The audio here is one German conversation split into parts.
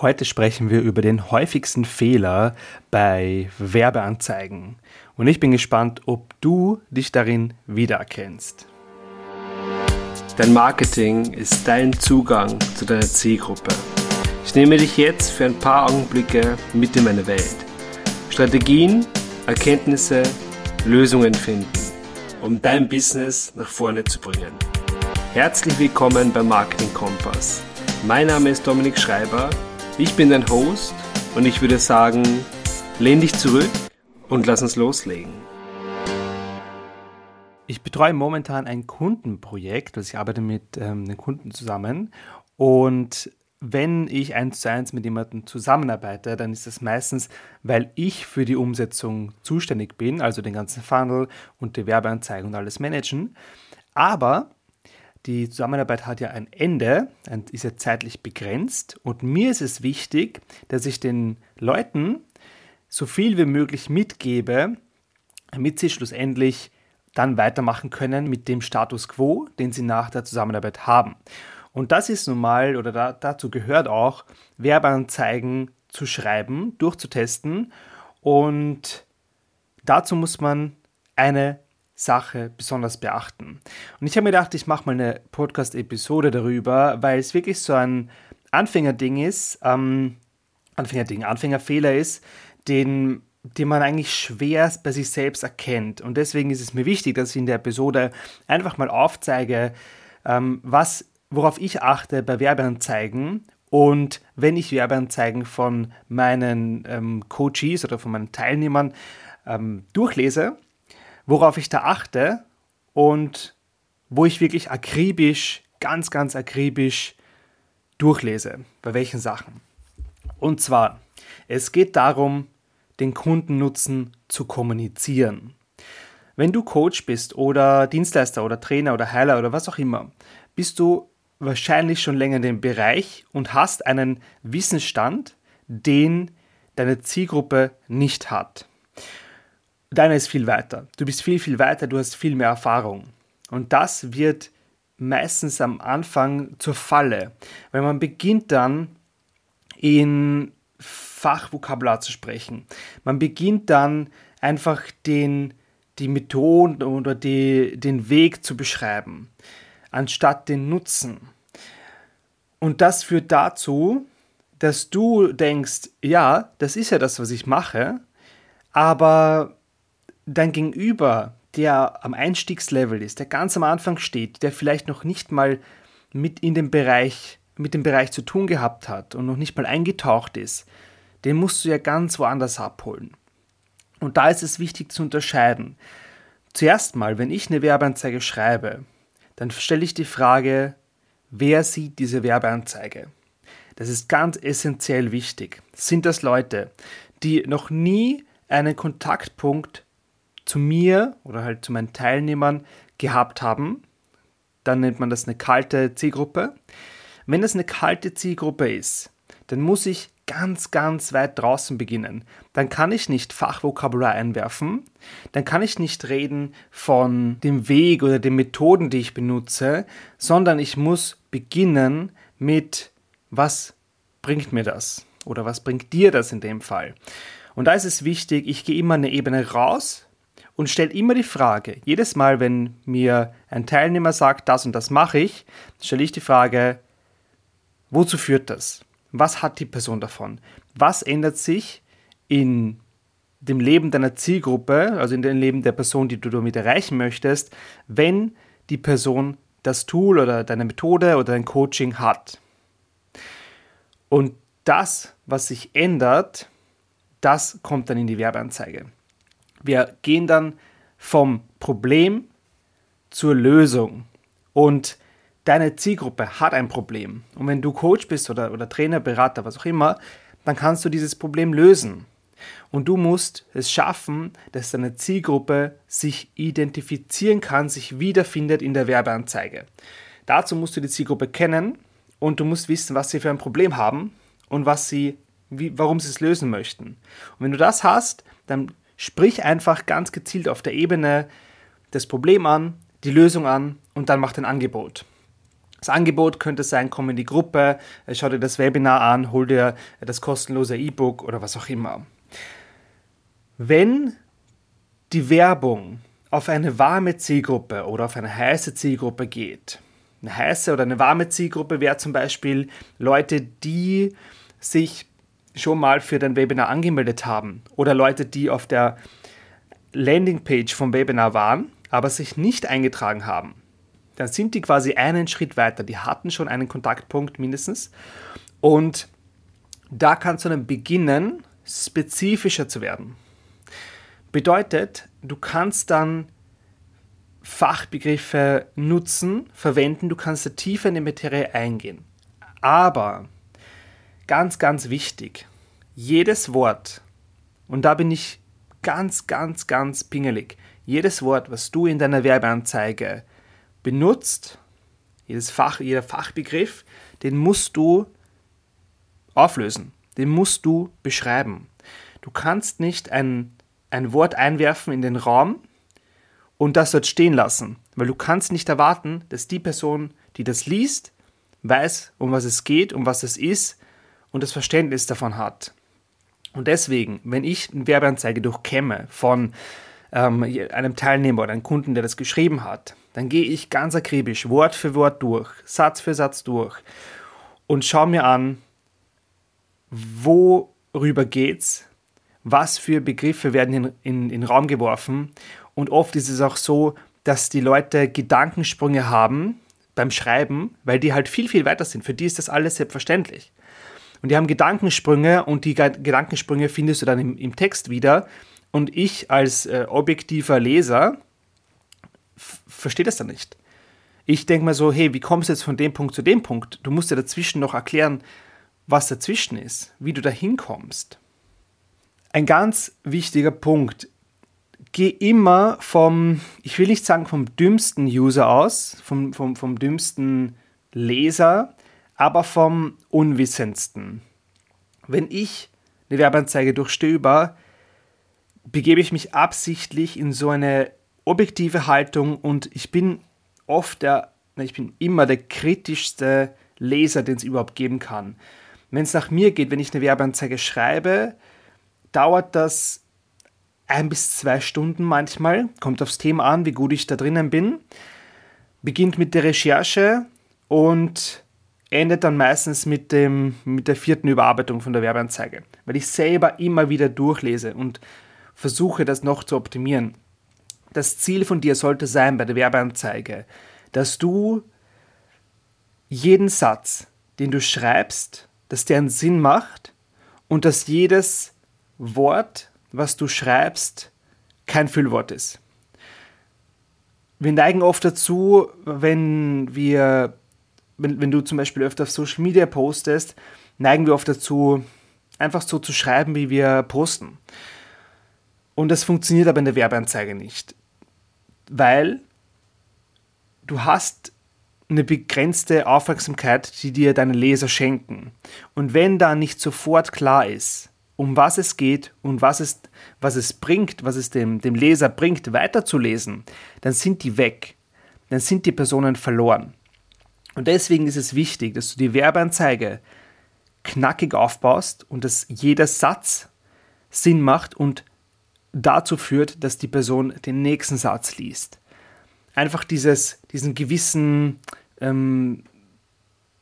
Heute sprechen wir über den häufigsten Fehler bei Werbeanzeigen. Und ich bin gespannt, ob du dich darin wiedererkennst. Dein Marketing ist dein Zugang zu deiner Zielgruppe. Ich nehme dich jetzt für ein paar Augenblicke mit in meine Welt. Strategien, Erkenntnisse, Lösungen finden, um dein Business nach vorne zu bringen. Herzlich willkommen beim Marketing Kompass. Mein Name ist Dominik Schreiber, ich bin dein Host und ich würde sagen, lehn dich zurück und lass uns loslegen. Ich betreue momentan ein Kundenprojekt, also ich arbeite mit ähm, einem Kunden zusammen und wenn ich eins zu eins mit jemandem zusammenarbeite, dann ist das meistens, weil ich für die Umsetzung zuständig bin, also den ganzen Funnel und die Werbeanzeigen und alles managen. Aber die Zusammenarbeit hat ja ein Ende, ist ja zeitlich begrenzt und mir ist es wichtig, dass ich den Leuten so viel wie möglich mitgebe, damit sie schlussendlich dann weitermachen können mit dem Status quo, den sie nach der Zusammenarbeit haben. Und das ist nun mal, oder da, dazu gehört auch, Werbeanzeigen zu schreiben, durchzutesten. Und dazu muss man eine Sache besonders beachten. Und ich habe mir gedacht, ich mache mal eine Podcast-Episode darüber, weil es wirklich so ein Anfängerding ist, ähm, Anfängerding, Anfängerfehler ist, den, den man eigentlich schwer bei sich selbst erkennt. Und deswegen ist es mir wichtig, dass ich in der Episode einfach mal aufzeige, ähm, was, worauf ich achte bei Werbeanzeigen und wenn ich Werbeanzeigen von meinen ähm, Coaches oder von meinen Teilnehmern ähm, durchlese, worauf ich da achte und wo ich wirklich akribisch, ganz, ganz akribisch durchlese, bei welchen Sachen. Und zwar, es geht darum, den Kundennutzen zu kommunizieren. Wenn du Coach bist oder Dienstleister oder Trainer oder Heiler oder was auch immer, bist du wahrscheinlich schon länger in dem Bereich und hast einen Wissensstand, den deine Zielgruppe nicht hat. Deiner ist viel weiter. Du bist viel, viel weiter, du hast viel mehr Erfahrung. Und das wird meistens am Anfang zur Falle, weil man beginnt dann in Fachvokabular zu sprechen. Man beginnt dann einfach den, die Methoden oder die, den Weg zu beschreiben, anstatt den Nutzen. Und das führt dazu, dass du denkst, ja, das ist ja das, was ich mache, aber dein Gegenüber, der am Einstiegslevel ist, der ganz am Anfang steht, der vielleicht noch nicht mal mit in dem Bereich, mit dem Bereich zu tun gehabt hat und noch nicht mal eingetaucht ist, den musst du ja ganz woanders abholen. Und da ist es wichtig zu unterscheiden. Zuerst mal, wenn ich eine Werbeanzeige schreibe, dann stelle ich die Frage, wer sieht diese Werbeanzeige? Das ist ganz essentiell wichtig. Sind das Leute, die noch nie einen Kontaktpunkt zu mir oder halt zu meinen Teilnehmern gehabt haben, dann nennt man das eine kalte Zielgruppe. Wenn das eine kalte Zielgruppe ist, dann muss ich ganz, ganz weit draußen beginnen. Dann kann ich nicht Fachvokabular einwerfen, dann kann ich nicht reden von dem Weg oder den Methoden, die ich benutze, sondern ich muss beginnen mit, was bringt mir das? Oder was bringt dir das in dem Fall? Und da ist es wichtig, ich gehe immer eine Ebene raus und stelle immer die Frage, jedes Mal, wenn mir ein Teilnehmer sagt, das und das mache ich, stelle ich die Frage, wozu führt das? Was hat die Person davon? Was ändert sich in dem Leben deiner Zielgruppe, also in dem Leben der Person, die du damit erreichen möchtest, wenn die Person das Tool oder deine Methode oder dein Coaching hat? Und das, was sich ändert, das kommt dann in die Werbeanzeige. Wir gehen dann vom Problem zur Lösung. Und deine Zielgruppe hat ein Problem. Und wenn du Coach bist oder, oder Trainer, Berater, was auch immer, dann kannst du dieses Problem lösen. Und du musst es schaffen, dass deine Zielgruppe sich identifizieren kann, sich wiederfindet in der Werbeanzeige. Dazu musst du die Zielgruppe kennen und du musst wissen, was sie für ein Problem haben und was sie, wie, warum sie es lösen möchten. Und wenn du das hast, dann Sprich einfach ganz gezielt auf der Ebene das Problem an, die Lösung an und dann mach ein Angebot. Das Angebot könnte sein, komm in die Gruppe, schau dir das Webinar an, hol dir das kostenlose E-Book oder was auch immer. Wenn die Werbung auf eine warme Zielgruppe oder auf eine heiße Zielgruppe geht, eine heiße oder eine warme Zielgruppe wäre zum Beispiel Leute, die sich schon mal für dein Webinar angemeldet haben oder Leute, die auf der Landingpage vom Webinar waren, aber sich nicht eingetragen haben. Dann sind die quasi einen Schritt weiter. Die hatten schon einen Kontaktpunkt mindestens. Und da kannst du dann beginnen, spezifischer zu werden. Bedeutet, du kannst dann Fachbegriffe nutzen, verwenden, du kannst tiefer in die Materie eingehen. Aber ganz, ganz wichtig, jedes Wort, und da bin ich ganz, ganz, ganz pingelig, jedes Wort, was du in deiner Werbeanzeige benutzt, jedes Fach, jeder Fachbegriff, den musst du auflösen, den musst du beschreiben. Du kannst nicht ein, ein Wort einwerfen in den Raum und das dort stehen lassen, weil du kannst nicht erwarten, dass die Person, die das liest, weiß, um was es geht, um was es ist und das Verständnis davon hat. Und deswegen, wenn ich eine Werbeanzeige durchkämme von ähm, einem Teilnehmer oder einem Kunden, der das geschrieben hat, dann gehe ich ganz akribisch Wort für Wort durch, Satz für Satz durch und schaue mir an, worüber geht's, was für Begriffe werden in, in, in den Raum geworfen. Und oft ist es auch so, dass die Leute Gedankensprünge haben beim Schreiben, weil die halt viel, viel weiter sind. Für die ist das alles selbstverständlich. Und die haben Gedankensprünge und die Gedankensprünge findest du dann im, im Text wieder. Und ich als äh, objektiver Leser verstehe das dann nicht. Ich denke mal so, hey, wie kommst du jetzt von dem Punkt zu dem Punkt? Du musst ja dazwischen noch erklären, was dazwischen ist, wie du da hinkommst. Ein ganz wichtiger Punkt. Geh immer vom, ich will nicht sagen vom dümmsten User aus, vom, vom, vom dümmsten Leser, aber vom unwissendsten. Wenn ich eine Werbeanzeige durchstöber, begebe ich mich absichtlich in so eine objektive Haltung und ich bin oft der, ich bin immer der kritischste Leser, den es überhaupt geben kann. Wenn es nach mir geht, wenn ich eine Werbeanzeige schreibe, dauert das ein bis zwei Stunden manchmal, kommt aufs Thema an, wie gut ich da drinnen bin, beginnt mit der Recherche und endet dann meistens mit, dem, mit der vierten Überarbeitung von der Werbeanzeige, weil ich selber immer wieder durchlese und versuche das noch zu optimieren. Das Ziel von dir sollte sein bei der Werbeanzeige, dass du jeden Satz, den du schreibst, dass der einen Sinn macht und dass jedes Wort, was du schreibst, kein Füllwort ist. Wir neigen oft dazu, wenn wir wenn, wenn du zum Beispiel öfter auf Social Media postest, neigen wir oft dazu, einfach so zu schreiben, wie wir posten. Und das funktioniert aber in der Werbeanzeige nicht. Weil du hast eine begrenzte Aufmerksamkeit, die dir deine Leser schenken. Und wenn da nicht sofort klar ist, um was es geht und was es, was es bringt, was es dem, dem Leser bringt, weiterzulesen, dann sind die weg. Dann sind die Personen verloren. Und deswegen ist es wichtig, dass du die Werbeanzeige knackig aufbaust und dass jeder Satz Sinn macht und dazu führt, dass die Person den nächsten Satz liest. Einfach dieses, diesen gewissen, ähm,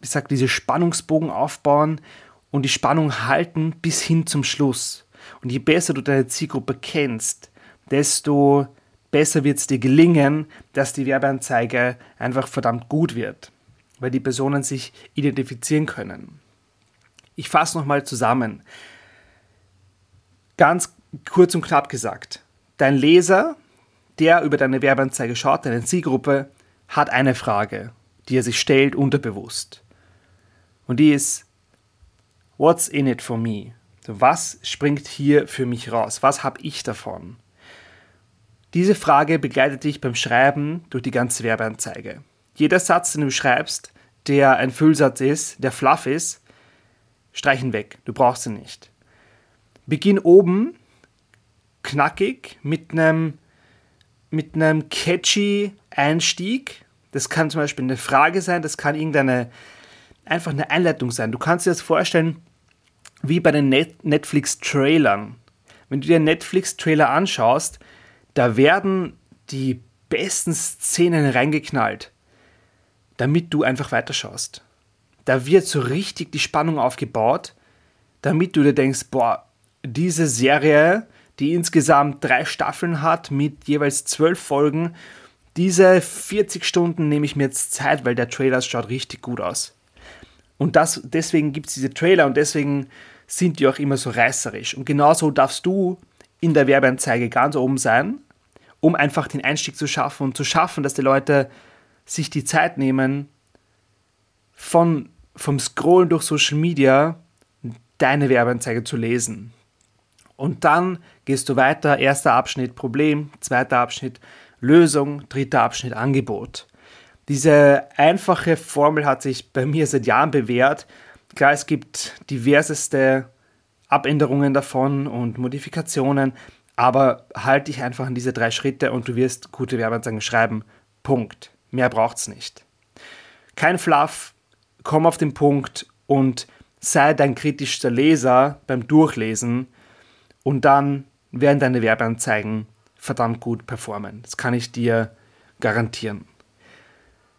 ich sag, diese Spannungsbogen aufbauen und die Spannung halten bis hin zum Schluss. Und je besser du deine Zielgruppe kennst, desto besser wird es dir gelingen, dass die Werbeanzeige einfach verdammt gut wird weil die Personen sich identifizieren können. Ich fasse nochmal zusammen. Ganz kurz und knapp gesagt, dein Leser, der über deine Werbeanzeige schaut, deine Zielgruppe, hat eine Frage, die er sich stellt unterbewusst. Und die ist, what's in it for me? Was springt hier für mich raus? Was habe ich davon? Diese Frage begleitet dich beim Schreiben durch die ganze Werbeanzeige. Jeder Satz, den du schreibst, der ein Füllsatz ist, der fluff ist, streichen weg. Du brauchst ihn nicht. Beginn oben knackig mit einem mit einem catchy Einstieg. Das kann zum Beispiel eine Frage sein, das kann irgendeine, einfach eine Einleitung sein. Du kannst dir das vorstellen, wie bei den Net Netflix-Trailern. Wenn du dir Netflix-Trailer anschaust, da werden die besten Szenen reingeknallt, damit du einfach weiterschaust. Da wird so richtig die Spannung aufgebaut, damit du dir denkst, boah, diese Serie, die insgesamt drei Staffeln hat mit jeweils zwölf Folgen, diese 40 Stunden nehme ich mir jetzt Zeit, weil der Trailer schaut richtig gut aus. Und das, deswegen gibt es diese Trailer und deswegen sind die auch immer so reißerisch. Und genauso darfst du in der Werbeanzeige ganz oben sein, um einfach den Einstieg zu schaffen und zu schaffen, dass die Leute sich die Zeit nehmen, von, vom Scrollen durch Social Media deine Werbeanzeige zu lesen. Und dann gehst du weiter, erster Abschnitt Problem, zweiter Abschnitt Lösung, dritter Abschnitt Angebot. Diese einfache Formel hat sich bei mir seit Jahren bewährt. Klar, es gibt diverseste Abänderungen davon und Modifikationen, aber halte dich einfach an diese drei Schritte und du wirst gute Werbeanzeigen schreiben. Punkt. Mehr braucht es nicht. Kein Fluff, komm auf den Punkt und sei dein kritischster Leser beim Durchlesen und dann werden deine Werbeanzeigen verdammt gut performen. Das kann ich dir garantieren.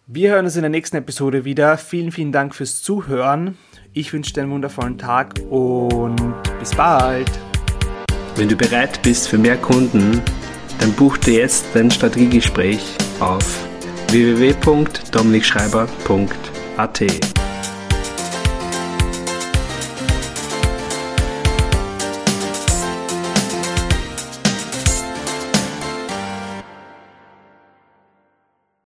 Wir hören uns in der nächsten Episode wieder. Vielen, vielen Dank fürs Zuhören. Ich wünsche dir einen wundervollen Tag und bis bald. Wenn du bereit bist für mehr Kunden, dann buch dir jetzt dein Strategiegespräch auf www.dominikschreiber.at.